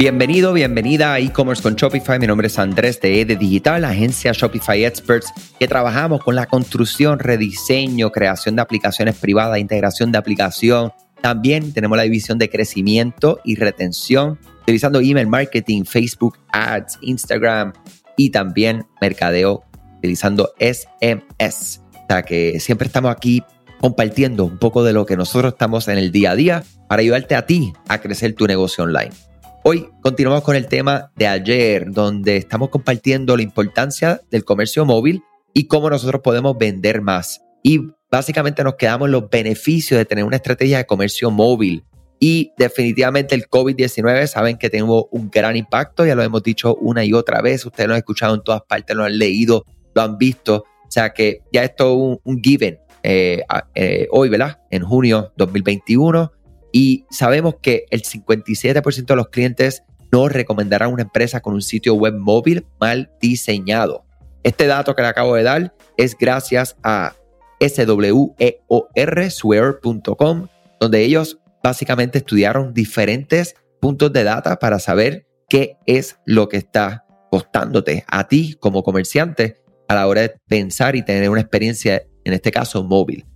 Bienvenido, bienvenida a e-commerce con Shopify. Mi nombre es Andrés de EDE Digital, agencia Shopify Experts, que trabajamos con la construcción, rediseño, creación de aplicaciones privadas, integración de aplicación. También tenemos la división de crecimiento y retención, utilizando email marketing, Facebook Ads, Instagram y también mercadeo utilizando SMS. O sea que siempre estamos aquí compartiendo un poco de lo que nosotros estamos en el día a día para ayudarte a ti a crecer tu negocio online. Hoy continuamos con el tema de ayer, donde estamos compartiendo la importancia del comercio móvil y cómo nosotros podemos vender más. Y básicamente nos quedamos los beneficios de tener una estrategia de comercio móvil. Y definitivamente el COVID-19 saben que tenemos un gran impacto, ya lo hemos dicho una y otra vez, ustedes lo han escuchado en todas partes, lo han leído, lo han visto, o sea que ya esto es un, un given eh, eh, hoy, ¿verdad? En junio 2021 y sabemos que el 57% de los clientes no recomendarán una empresa con un sitio web móvil mal diseñado. Este dato que le acabo de dar es gracias a sweor.com, donde ellos básicamente estudiaron diferentes puntos de data para saber qué es lo que está costándote a ti como comerciante a la hora de pensar y tener una experiencia, en este caso móvil.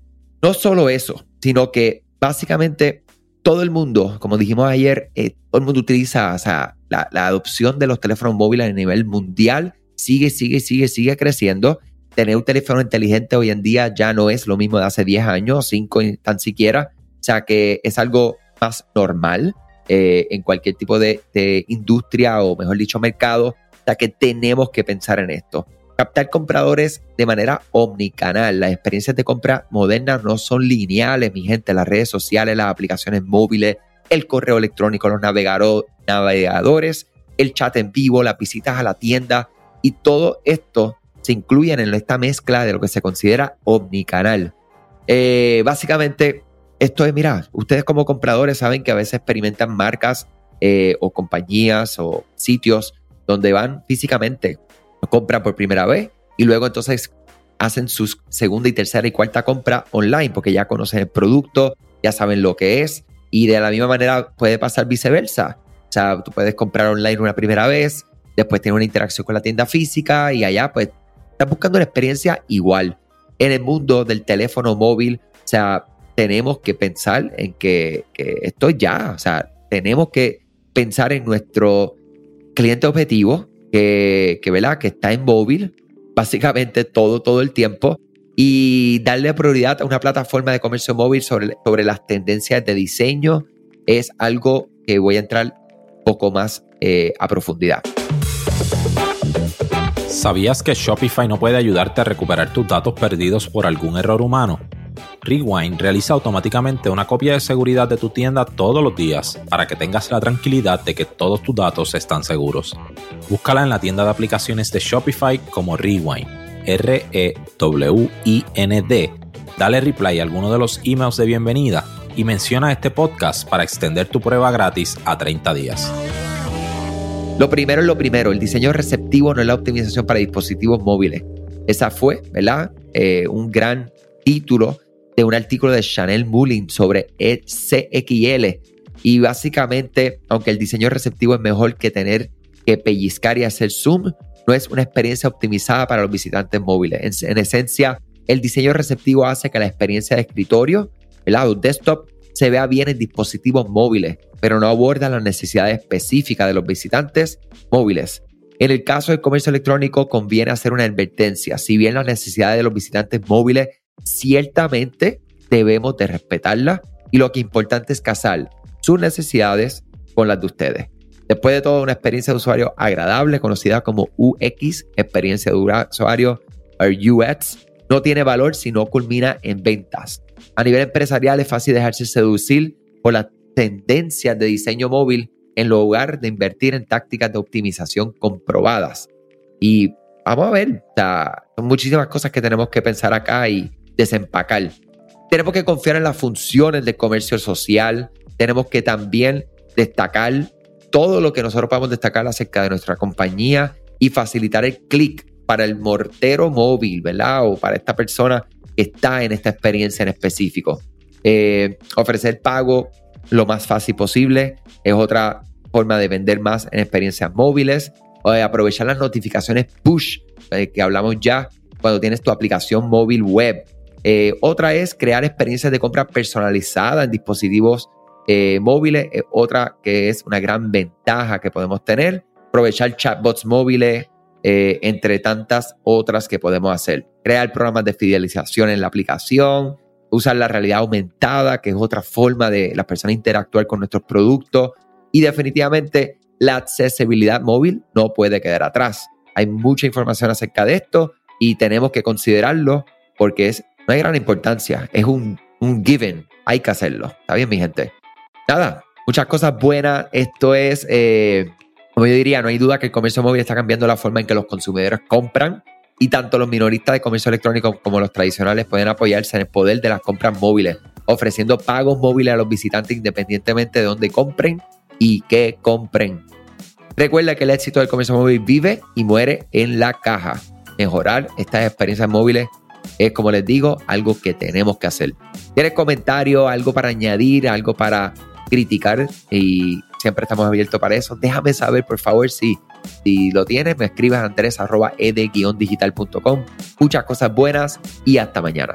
No solo eso, sino que básicamente todo el mundo, como dijimos ayer, eh, todo el mundo utiliza, o sea, la, adopción de los teléfonos móviles a nivel mundial sigue, sigue, sigue, sigue creciendo. Tener un teléfono inteligente hoy en día ya no es lo mismo de hace 10 años, 5 tan siquiera. O sea que es algo más normal eh, en cualquier tipo de, de industria o mejor dicho mercado. O sea que tenemos que pensar en esto. Captar compradores de manera omnicanal. Las experiencias de compra modernas no son lineales, mi gente. Las redes sociales, las aplicaciones móviles, el correo electrónico, los navegadores, el chat en vivo, las visitas a la tienda y todo esto se incluyen en esta mezcla de lo que se considera omnicanal. Eh, básicamente, esto es, mira, ustedes como compradores saben que a veces experimentan marcas eh, o compañías o sitios donde van físicamente compran por primera vez y luego entonces hacen su segunda y tercera y cuarta compra online porque ya conocen el producto, ya saben lo que es y de la misma manera puede pasar viceversa. O sea, tú puedes comprar online una primera vez, después tener una interacción con la tienda física y allá pues estás buscando una experiencia igual. En el mundo del teléfono móvil, o sea, tenemos que pensar en que, que esto ya, o sea, tenemos que pensar en nuestro cliente objetivo, que, que, que está en móvil básicamente todo, todo el tiempo y darle prioridad a una plataforma de comercio móvil sobre, sobre las tendencias de diseño es algo que voy a entrar poco más eh, a profundidad. ¿Sabías que Shopify no puede ayudarte a recuperar tus datos perdidos por algún error humano? Rewind realiza automáticamente una copia de seguridad de tu tienda todos los días para que tengas la tranquilidad de que todos tus datos están seguros. Búscala en la tienda de aplicaciones de Shopify como Rewind, R-E-W-I-N-D. Dale reply a alguno de los emails de bienvenida y menciona este podcast para extender tu prueba gratis a 30 días. Lo primero es lo primero, el diseño receptivo no es la optimización para dispositivos móviles. Esa fue, ¿verdad? Eh, un gran título de un artículo de Chanel Mullin sobre CXL. Y básicamente, aunque el diseño receptivo es mejor que tener que pellizcar y hacer zoom, no es una experiencia optimizada para los visitantes móviles. En, esencia, el diseño receptivo hace que la experiencia de escritorio, el lado desktop, se vea bien en dispositivos móviles, pero no aborda las necesidades específicas de los visitantes móviles. En el caso del comercio electrónico conviene hacer una advertencia. Si bien las necesidades de los visitantes móviles ciertamente debemos de respetarla y lo que importante es casar sus necesidades con las de ustedes. Después de todo, una experiencia de usuario agradable, conocida como UX, experiencia de usuario o UX, no tiene valor si no culmina en ventas. A nivel empresarial es fácil dejarse seducir por las tendencias de diseño móvil en lugar de invertir en tácticas de optimización comprobadas. Y vamos a ver, son muchísimas cosas que tenemos que pensar acá y desempacar. Tenemos que confiar en las funciones del comercio social. Tenemos que también destacar todo lo que nosotros podemos destacar acerca de nuestra compañía y facilitar el clic para el mortero móvil, ¿verdad? O para esta persona que está en esta experiencia en específico. Eh, ofrecer pago lo más fácil posible es otra forma de vender más en experiencias móviles o de aprovechar las notificaciones push eh, que hablamos ya cuando tienes tu aplicación móvil web. Eh, otra es crear experiencias de compra personalizadas en dispositivos eh, móviles. otra que es una gran ventaja que podemos tener. Aprovechar chatbots móviles, entre tantas otras que podemos hacer. Crear programas de fidelización en la aplicación, usar la realidad aumentada, que es otra forma de las personas interactuar con nuestros productos. Y definitivamente la accesibilidad móvil no puede quedar atrás. Hay mucha información acerca de esto y tenemos que considerarlo porque es, no hay gran importancia, es un, un given, hay que hacerlo. ¿Está bien, mi gente? Nada, muchas cosas buenas. Esto es, eh, como yo diría, no hay duda que el comercio móvil está cambiando la forma en que los consumidores compran y tanto los minoristas de comercio electrónico como los tradicionales pueden apoyarse en el poder de las compras móviles, ofreciendo pagos móviles a los visitantes independientemente de dónde compren y qué compren. Recuerda que el éxito del comercio móvil vive y muere en la caja. Mejorar estas experiencias móviles es, como les digo, algo que tenemos que hacer. ¿Tienes comentarios, algo para añadir, algo para criticar? Y siempre estamos abiertos para eso. Déjame saber, por favor, si, si lo tienes, me escribes a andres.ed-digital.com. Muchas cosas buenas y hasta mañana.